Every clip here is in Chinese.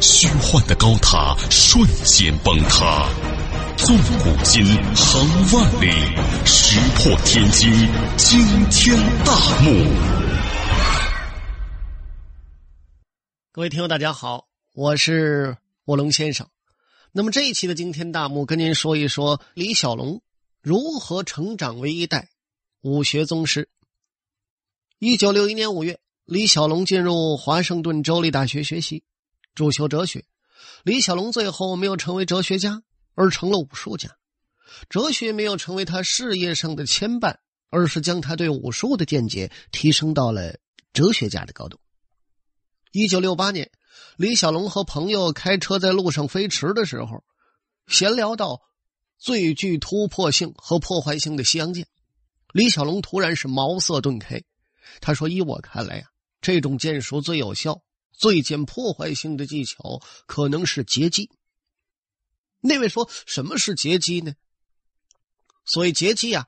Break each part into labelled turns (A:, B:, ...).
A: 虚幻的高塔瞬间崩塌，纵古今，横万里，石破天惊，惊天大幕。
B: 各位听友，大家好，我是卧龙先生。那么这一期的惊天大幕，跟您说一说李小龙如何成长为一代武学宗师。一九六一年五月，李小龙进入华盛顿州立大学学习。主修哲学，李小龙最后没有成为哲学家，而成了武术家。哲学没有成为他事业上的牵绊，而是将他对武术的见解提升到了哲学家的高度。一九六八年，李小龙和朋友开车在路上飞驰的时候，闲聊到最具突破性和破坏性的西洋剑，李小龙突然是茅塞顿开。他说：“依我看来呀，这种剑术最有效。”最见破坏性的技巧可能是截击。那位说：“什么是截击呢？”所谓截击啊，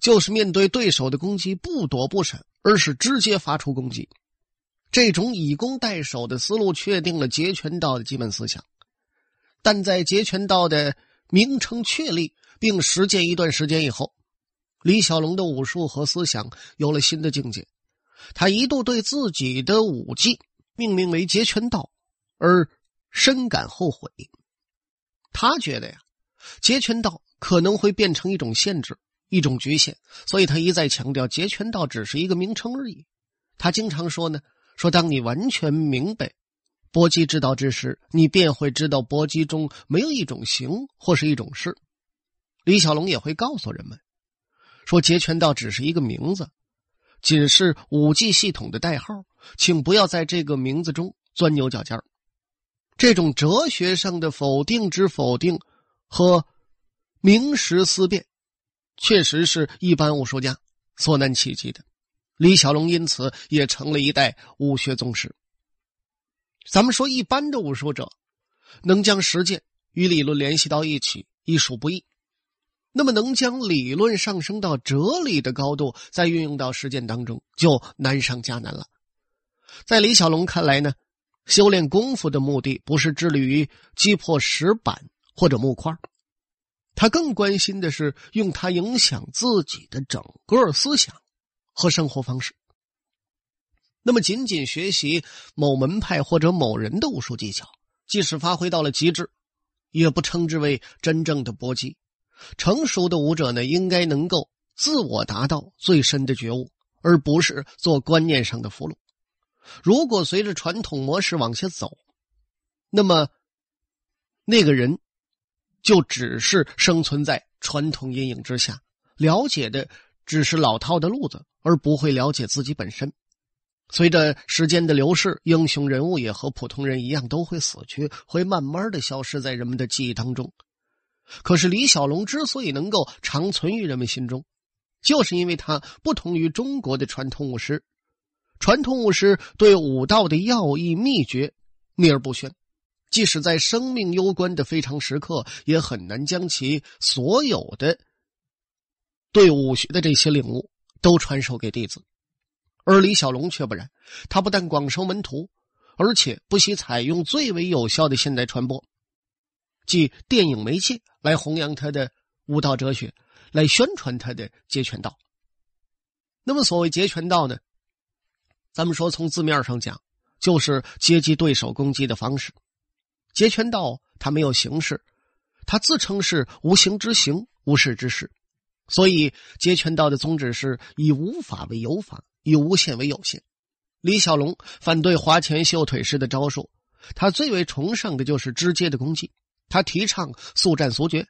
B: 就是面对对手的攻击不躲不闪，而是直接发出攻击。这种以攻代守的思路确定了截拳道的基本思想。但在截拳道的名称确立并实践一段时间以后，李小龙的武术和思想有了新的境界。他一度对自己的武技。命名为截拳道，而深感后悔。他觉得呀，截拳道可能会变成一种限制、一种局限，所以他一再强调截拳道只是一个名称而已。他经常说呢，说当你完全明白搏击之道之时，你便会知道搏击中没有一种形或是一种势。李小龙也会告诉人们，说截拳道只是一个名字。仅是武技系统的代号，请不要在这个名字中钻牛角尖这种哲学上的否定之否定和名实思辨，确实是一般武术家所难企及的。李小龙因此也成了一代武学宗师。咱们说，一般的武术者能将实践与理论联系到一起，已属不易。那么，能将理论上升到哲理的高度，再运用到实践当中，就难上加难了。在李小龙看来呢，修炼功夫的目的不是致力于击破石板或者木块，他更关心的是用它影响自己的整个思想和生活方式。那么，仅仅学习某门派或者某人的武术技巧，即使发挥到了极致，也不称之为真正的搏击。成熟的武者呢，应该能够自我达到最深的觉悟，而不是做观念上的俘虏。如果随着传统模式往下走，那么那个人就只是生存在传统阴影之下，了解的只是老套的路子，而不会了解自己本身。随着时间的流逝，英雄人物也和普通人一样都会死去，会慢慢的消失在人们的记忆当中。可是李小龙之所以能够长存于人们心中，就是因为他不同于中国的传统武师。传统武师对武道的要义秘诀秘而不宣，即使在生命攸关的非常时刻，也很难将其所有的对武学的这些领悟都传授给弟子。而李小龙却不然，他不但广收门徒，而且不惜采用最为有效的现代传播。即电影媒介来弘扬他的武道哲学，来宣传他的截拳道。那么，所谓截拳道呢？咱们说从字面上讲，就是接击对手攻击的方式。截拳道它没有形式，它自称是无形之形，无事之事。所以，截拳道的宗旨是以无法为有法，以无限为有限。李小龙反对花拳绣腿式的招数，他最为崇尚的就是直接的攻击。他提倡速战速决，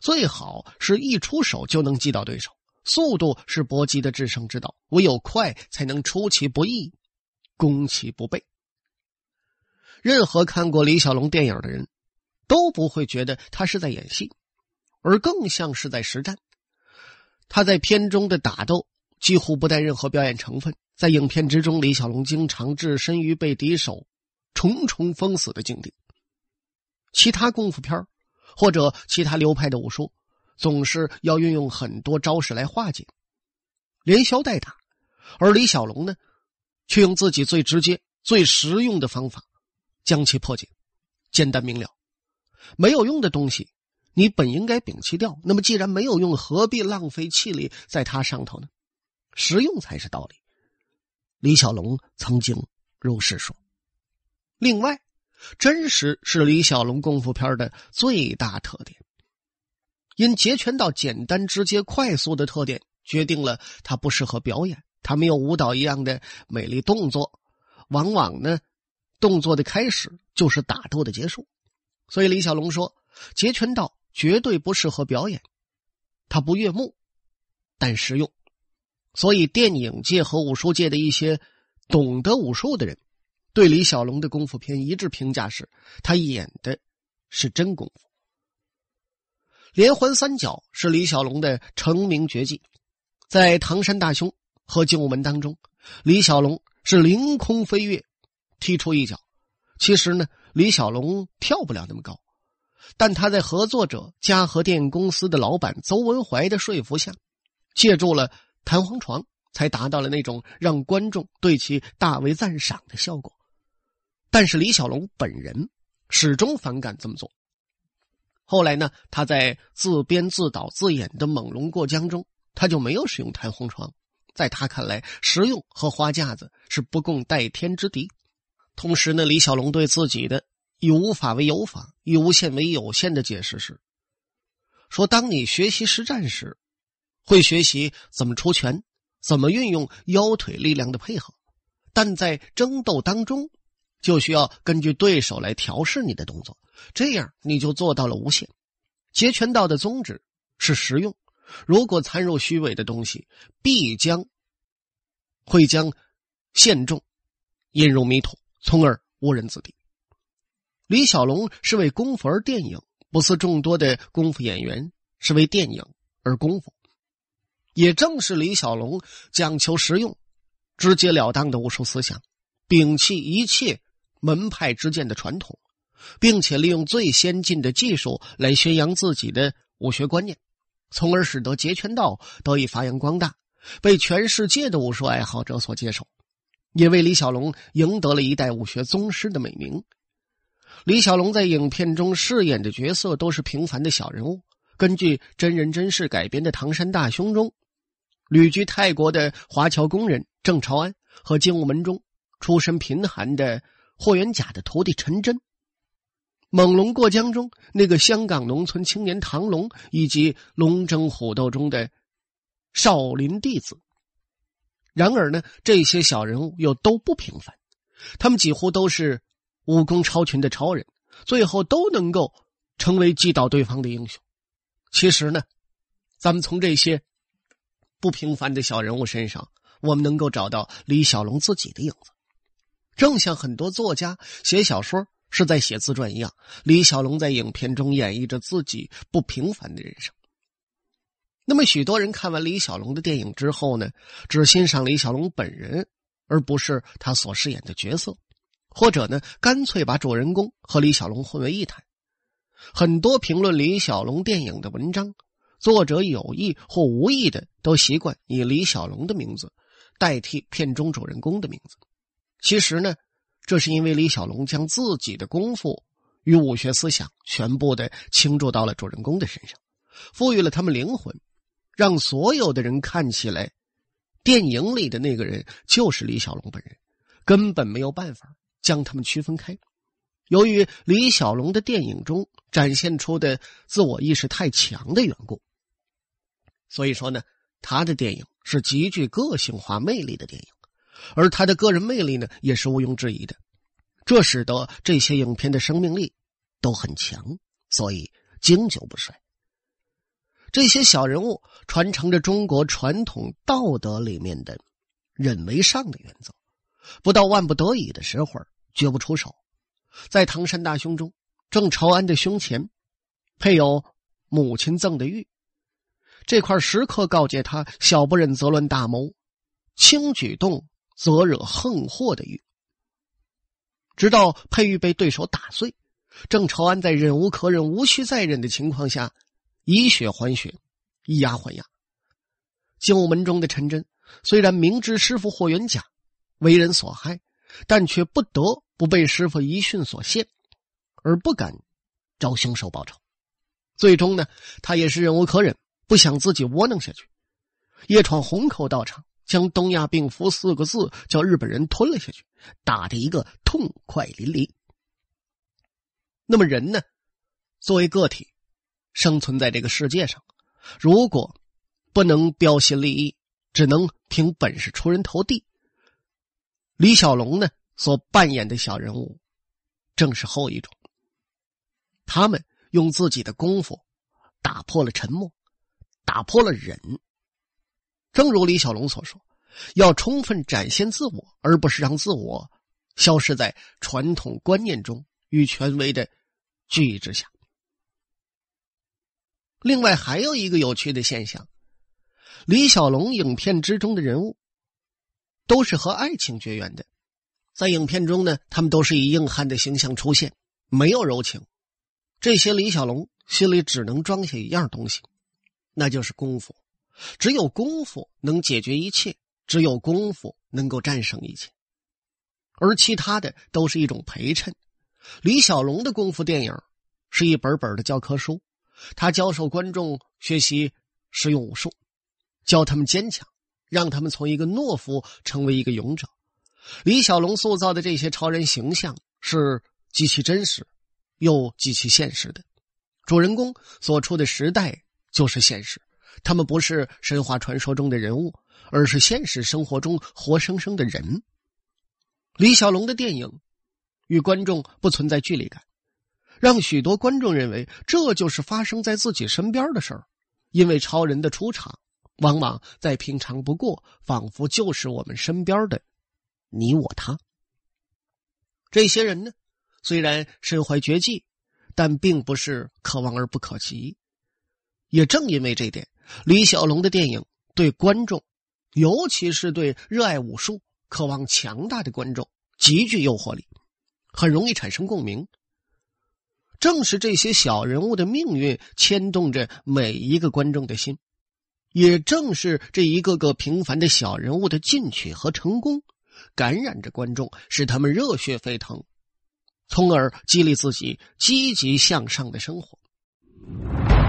B: 最好是一出手就能击倒对手。速度是搏击的制胜之道，唯有快才能出其不意，攻其不备。任何看过李小龙电影的人，都不会觉得他是在演戏，而更像是在实战。他在片中的打斗几乎不带任何表演成分，在影片之中，李小龙经常置身于被敌手重重封死的境地。其他功夫片或者其他流派的武术，总是要运用很多招式来化解，连消带打，而李小龙呢，却用自己最直接、最实用的方法将其破解，简单明了。没有用的东西，你本应该摒弃掉。那么，既然没有用，何必浪费气力在它上头呢？实用才是道理。李小龙曾经如是说。另外，真实是李小龙功夫片的最大特点。因截拳道简单、直接、快速的特点，决定了它不适合表演。它没有舞蹈一样的美丽动作，往往呢，动作的开始就是打斗的结束。所以李小龙说：“截拳道绝对不适合表演，它不悦目，但实用。”所以电影界和武术界的一些懂得武术的人，对李小龙的功夫片一致评价是：他演的是真功夫。连环三角是李小龙的成名绝技，在唐山大兄和精武门当中，李小龙是凌空飞跃，踢出一脚。其实呢。李小龙跳不了那么高，但他在合作者嘉禾电影公司的老板邹文怀的说服下，借助了弹簧床，才达到了那种让观众对其大为赞赏的效果。但是李小龙本人始终反感这么做。后来呢，他在自编自导自演的《猛龙过江》中，他就没有使用弹簧床，在他看来，实用和花架子是不共戴天之敌。同时呢，李小龙对自己的以无法为有法，以无限为有限的解释是：说当你学习实战时，会学习怎么出拳，怎么运用腰腿力量的配合；但在争斗当中，就需要根据对手来调试你的动作，这样你就做到了无限。截拳道的宗旨是实用，如果掺入虚伪的东西，必将会将陷众引入迷途。从而误人子弟。李小龙是为功夫而电影，不似众多的功夫演员是为电影而功夫。也正是李小龙讲求实用、直截了当的武术思想，摒弃一切门派之间的传统，并且利用最先进的技术来宣扬自己的武学观念，从而使得截拳道得以发扬光大，被全世界的武术爱好者所接受。也为李小龙赢得了一代武学宗师的美名。李小龙在影片中饰演的角色都是平凡的小人物。根据真人真事改编的《唐山大兄》中，旅居泰国的华侨工人郑朝安和精武门中出身贫寒的霍元甲的徒弟陈真，《猛龙过江》中那个香港农村青年唐龙，以及《龙争虎斗》中的少林弟子。然而呢，这些小人物又都不平凡，他们几乎都是武功超群的超人，最后都能够成为击倒对方的英雄。其实呢，咱们从这些不平凡的小人物身上，我们能够找到李小龙自己的影子，正像很多作家写小说是在写自传一样，李小龙在影片中演绎着自己不平凡的人生。那么，许多人看完李小龙的电影之后呢，只欣赏李小龙本人，而不是他所饰演的角色，或者呢，干脆把主人公和李小龙混为一谈。很多评论李小龙电影的文章，作者有意或无意的都习惯以李小龙的名字代替片中主人公的名字。其实呢，这是因为李小龙将自己的功夫与武学思想全部的倾注到了主人公的身上，赋予了他们灵魂。让所有的人看起来，电影里的那个人就是李小龙本人，根本没有办法将他们区分开。由于李小龙的电影中展现出的自我意识太强的缘故，所以说呢，他的电影是极具个性化魅力的电影，而他的个人魅力呢，也是毋庸置疑的。这使得这些影片的生命力都很强，所以经久不衰。这些小人物传承着中国传统道德里面的“忍为上”的原则，不到万不得已的时候绝不出手。在《唐山大兄》中，郑朝安的胸前配有母亲赠的玉，这块时刻告诫他：小不忍则乱大谋，轻举动则惹横祸的玉。直到佩玉被对手打碎，郑朝安在忍无可忍、无需再忍的情况下，以血还血，以牙还牙。精武门中的陈真虽然明知师傅霍元甲为人所害，但却不得不被师傅遗训所限，而不敢找凶手报仇。最终呢，他也是忍无可忍，不想自己窝囊下去，夜闯虹口道场，将“东亚病夫”四个字叫日本人吞了下去，打的一个痛快淋漓。那么人呢，作为个体，生存在这个世界上，如果。不能标新立异，只能凭本事出人头地。李小龙呢，所扮演的小人物，正是后一种。他们用自己的功夫打破了沉默，打破了忍。正如李小龙所说：“要充分展现自我，而不是让自我消失在传统观念中与权威的拘役之下。”另外，还有一个有趣的现象。李小龙影片之中的人物，都是和爱情绝缘的。在影片中呢，他们都是以硬汉的形象出现，没有柔情。这些李小龙心里只能装下一样东西，那就是功夫。只有功夫能解决一切，只有功夫能够战胜一切，而其他的都是一种陪衬。李小龙的功夫电影是一本本的教科书，他教授观众学习实用武术。教他们坚强，让他们从一个懦夫成为一个勇者。李小龙塑造的这些超人形象是极其真实，又极其现实的。主人公所处的时代就是现实，他们不是神话传说中的人物，而是现实生活中活生生的人。李小龙的电影与观众不存在距离感，让许多观众认为这就是发生在自己身边的事儿。因为超人的出场。往往再平常不过，仿佛就是我们身边的你我他。这些人呢，虽然身怀绝技，但并不是可望而不可及。也正因为这点，李小龙的电影对观众，尤其是对热爱武术、渴望强大的观众，极具诱惑力，很容易产生共鸣。正是这些小人物的命运，牵动着每一个观众的心。也正是这一个个平凡的小人物的进取和成功，感染着观众，使他们热血沸腾，从而激励自己积极向上的生活。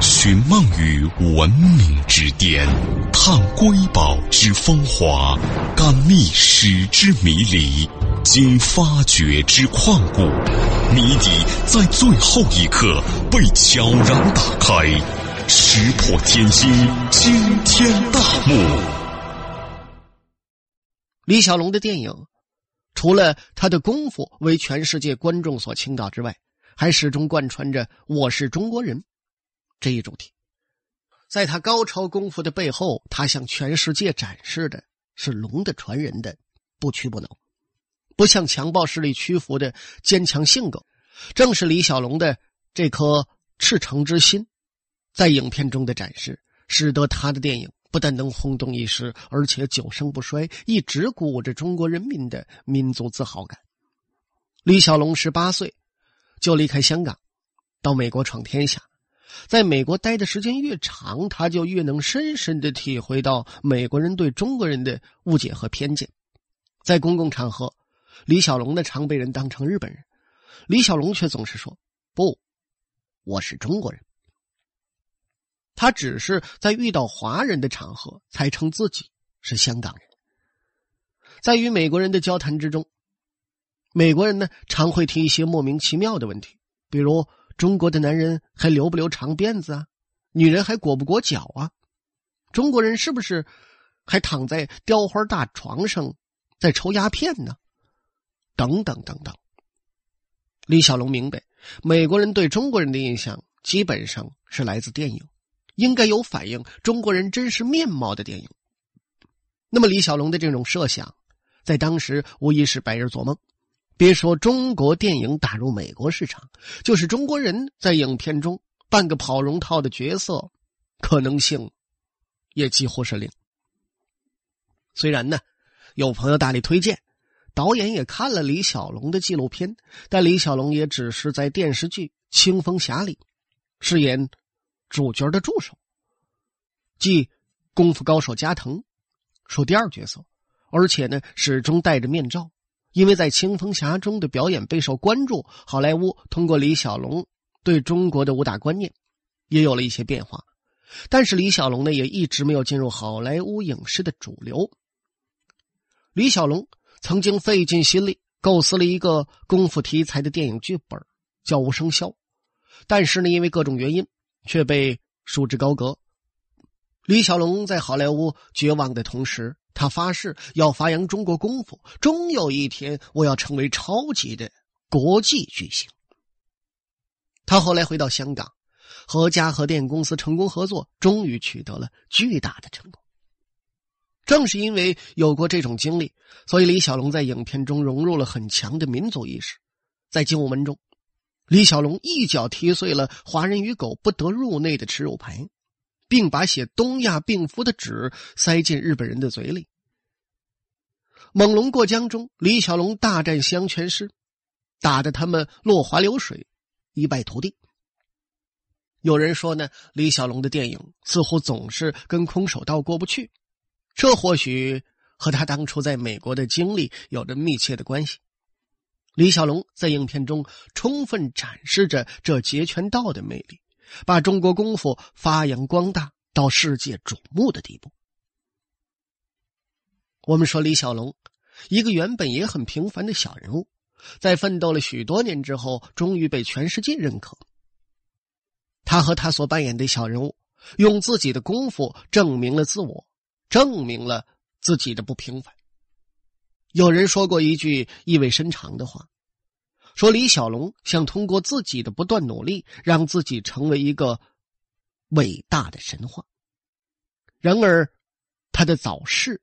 A: 寻梦于文明之巅，探瑰宝之风华，感历史之迷离，经发掘之旷古，谜底在最后一刻被悄然打开。石破天惊，惊天大幕。
B: 李小龙的电影，除了他的功夫为全世界观众所倾倒之外，还始终贯穿着“我是中国人”这一主题。在他高超功夫的背后，他向全世界展示的是龙的传人的不屈不挠，不向强暴势力屈服的坚强性格。正是李小龙的这颗赤诚之心。在影片中的展示，使得他的电影不但能轰动一时，而且久盛不衰，一直鼓舞着中国人民的民族自豪感。李小龙十八岁就离开香港，到美国闯天下，在美国待的时间越长，他就越能深深的体会到美国人对中国人的误解和偏见。在公共场合，李小龙呢常被人当成日本人，李小龙却总是说：“不，我是中国人。”他只是在遇到华人的场合才称自己是香港人。在与美国人的交谈之中，美国人呢常会提一些莫名其妙的问题，比如中国的男人还留不留长辫子啊？女人还裹不裹脚啊？中国人是不是还躺在雕花大床上在抽鸦片呢？等等等等。李小龙明白，美国人对中国人的印象基本上是来自电影。应该有反映中国人真实面貌的电影。那么李小龙的这种设想，在当时无疑是白日做梦。别说中国电影打入美国市场，就是中国人在影片中扮个跑龙套的角色，可能性也几乎是零。虽然呢，有朋友大力推荐，导演也看了李小龙的纪录片，但李小龙也只是在电视剧《清风侠》里饰演主角的助手，即功夫高手加藤，属第二角色，而且呢始终戴着面罩。因为在《青蜂侠》中的表演备受关注，好莱坞通过李小龙对中国的武打观念也有了一些变化。但是李小龙呢，也一直没有进入好莱坞影视的主流。李小龙曾经费尽心力构思了一个功夫题材的电影剧本，叫《无声笑》，但是呢，因为各种原因却被束之高阁。李小龙在好莱坞绝望的同时。他发誓要发扬中国功夫，终有一天我要成为超级的国际巨星。他后来回到香港，和嘉禾电影公司成功合作，终于取得了巨大的成功。正是因为有过这种经历，所以李小龙在影片中融入了很强的民族意识。在《精武门》中，李小龙一脚踢碎了“华人与狗不得入内”的耻辱牌。并把写“东亚病夫”的纸塞进日本人的嘴里。猛龙过江中，李小龙大战香拳师，打得他们落花流水，一败涂地。有人说呢，李小龙的电影似乎总是跟空手道过不去，这或许和他当初在美国的经历有着密切的关系。李小龙在影片中充分展示着这截拳道的魅力。把中国功夫发扬光大到世界瞩目的地步。我们说李小龙，一个原本也很平凡的小人物，在奋斗了许多年之后，终于被全世界认可。他和他所扮演的小人物，用自己的功夫证明了自我，证明了自己的不平凡。有人说过一句意味深长的话。说李小龙想通过自己的不断努力，让自己成为一个伟大的神话。然而，他的早逝，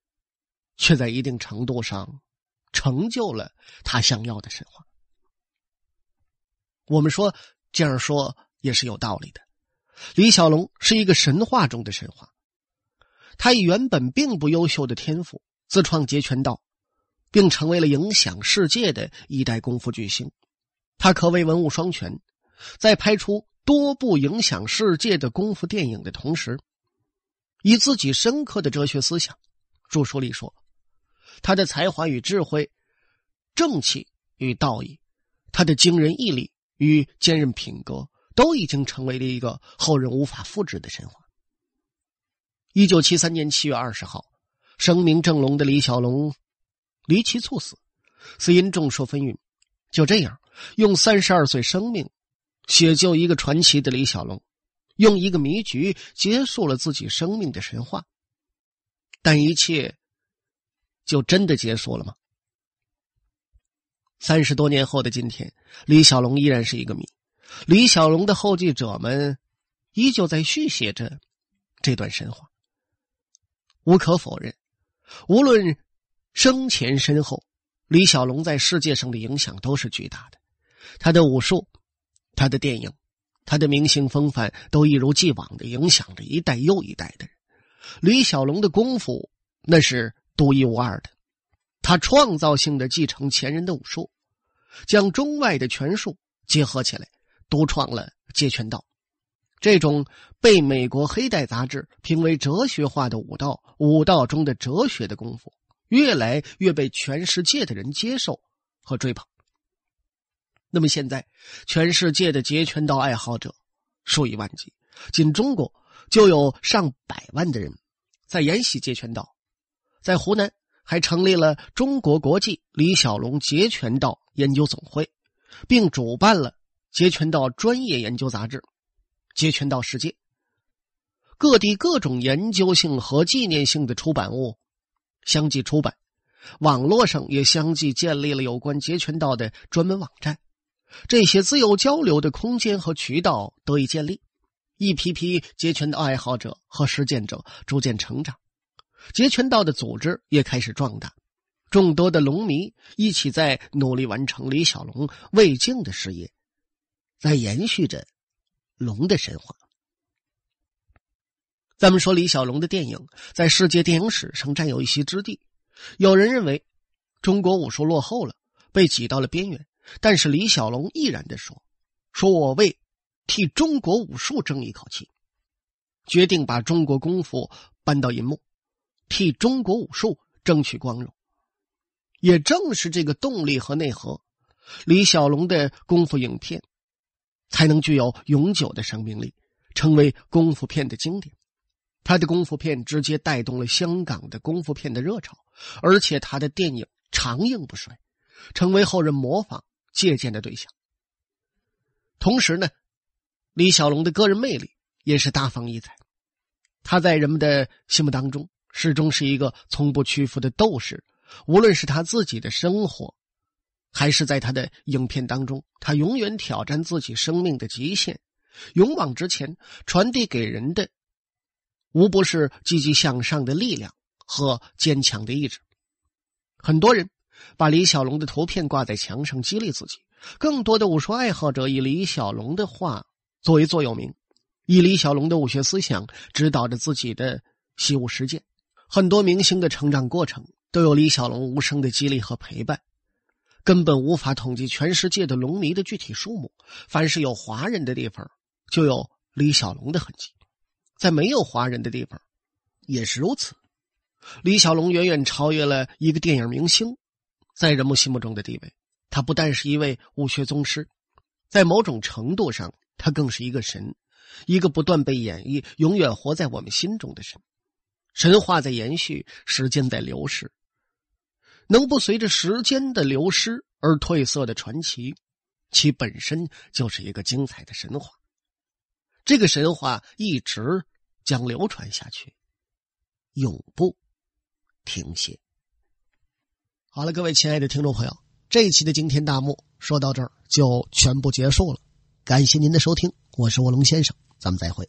B: 却在一定程度上成就了他想要的神话。我们说这样说也是有道理的。李小龙是一个神话中的神话，他以原本并不优秀的天赋自创截拳道，并成为了影响世界的一代功夫巨星。他可谓文武双全，在拍出多部影响世界的功夫电影的同时，以自己深刻的哲学思想，著书里说，他的才华与智慧、正气与道义，他的惊人毅力与坚韧品格，都已经成为了一个后人无法复制的神话。一九七三年七月二十号，声名正隆的李小龙离奇猝死，死因众说纷纭。就这样。用三十二岁生命写就一个传奇的李小龙，用一个迷局结束了自己生命的神话。但一切就真的结束了吗？三十多年后的今天，李小龙依然是一个谜。李小龙的后继者们依旧在续写着这段神话。无可否认，无论生前身后，李小龙在世界上的影响都是巨大的。他的武术，他的电影，他的明星风范，都一如既往的影响着一代又一代的人。李小龙的功夫那是独一无二的，他创造性的继承前人的武术，将中外的拳术结合起来，独创了截拳道。这种被美国黑带杂志评为哲学化的武道，武道中的哲学的功夫，越来越被全世界的人接受和追捧。那么现在，全世界的截拳道爱好者数以万计，仅中国就有上百万的人在研习截拳道。在湖南还成立了中国国际李小龙截拳道研究总会，并主办了截拳道专业研究杂志《截拳道世界》。各地各种研究性和纪念性的出版物相继出版，网络上也相继建立了有关截拳道的专门网站。这些自由交流的空间和渠道得以建立，一批批截拳道爱好者和实践者逐渐成长，截拳道的组织也开始壮大。众多的龙迷一起在努力完成李小龙未竟的事业，在延续着龙的神话。咱们说李小龙的电影在世界电影史上占有一席之地。有人认为中国武术落后了，被挤到了边缘，但是李小龙毅然的说：“说我为替中国武术争一口气，决定把中国功夫搬到银幕，替中国武术争取光荣。”也正是这个动力和内核，李小龙的功夫影片才能具有永久的生命力，成为功夫片的经典。他的功夫片直接带动了香港的功夫片的热潮，而且他的电影长硬不衰，成为后人模仿借鉴的对象。同时呢，李小龙的个人魅力也是大放异彩。他在人们的心目当中始终是一个从不屈服的斗士，无论是他自己的生活，还是在他的影片当中，他永远挑战自己生命的极限，勇往直前，传递给人的。无不是积极向上的力量和坚强的意志。很多人把李小龙的图片挂在墙上激励自己，更多的武术爱好者以李小龙的话作为座右铭，以李小龙的武学思想指导着自己的习武实践。很多明星的成长过程都有李小龙无声的激励和陪伴，根本无法统计全世界的龙迷的具体数目。凡是有华人的地方，就有李小龙的痕迹。在没有华人的地方，也是如此。李小龙远远超越了一个电影明星，在人们心目中的地位。他不但是一位武学宗师，在某种程度上，他更是一个神，一个不断被演绎、永远活在我们心中的神。神话在延续，时间在流逝，能不随着时间的流失而褪色的传奇，其本身就是一个精彩的神话。这个神话一直。将流传下去，永不停歇。好了，各位亲爱的听众朋友，这一期的惊天大幕说到这儿就全部结束了。感谢您的收听，我是卧龙先生，咱们再会。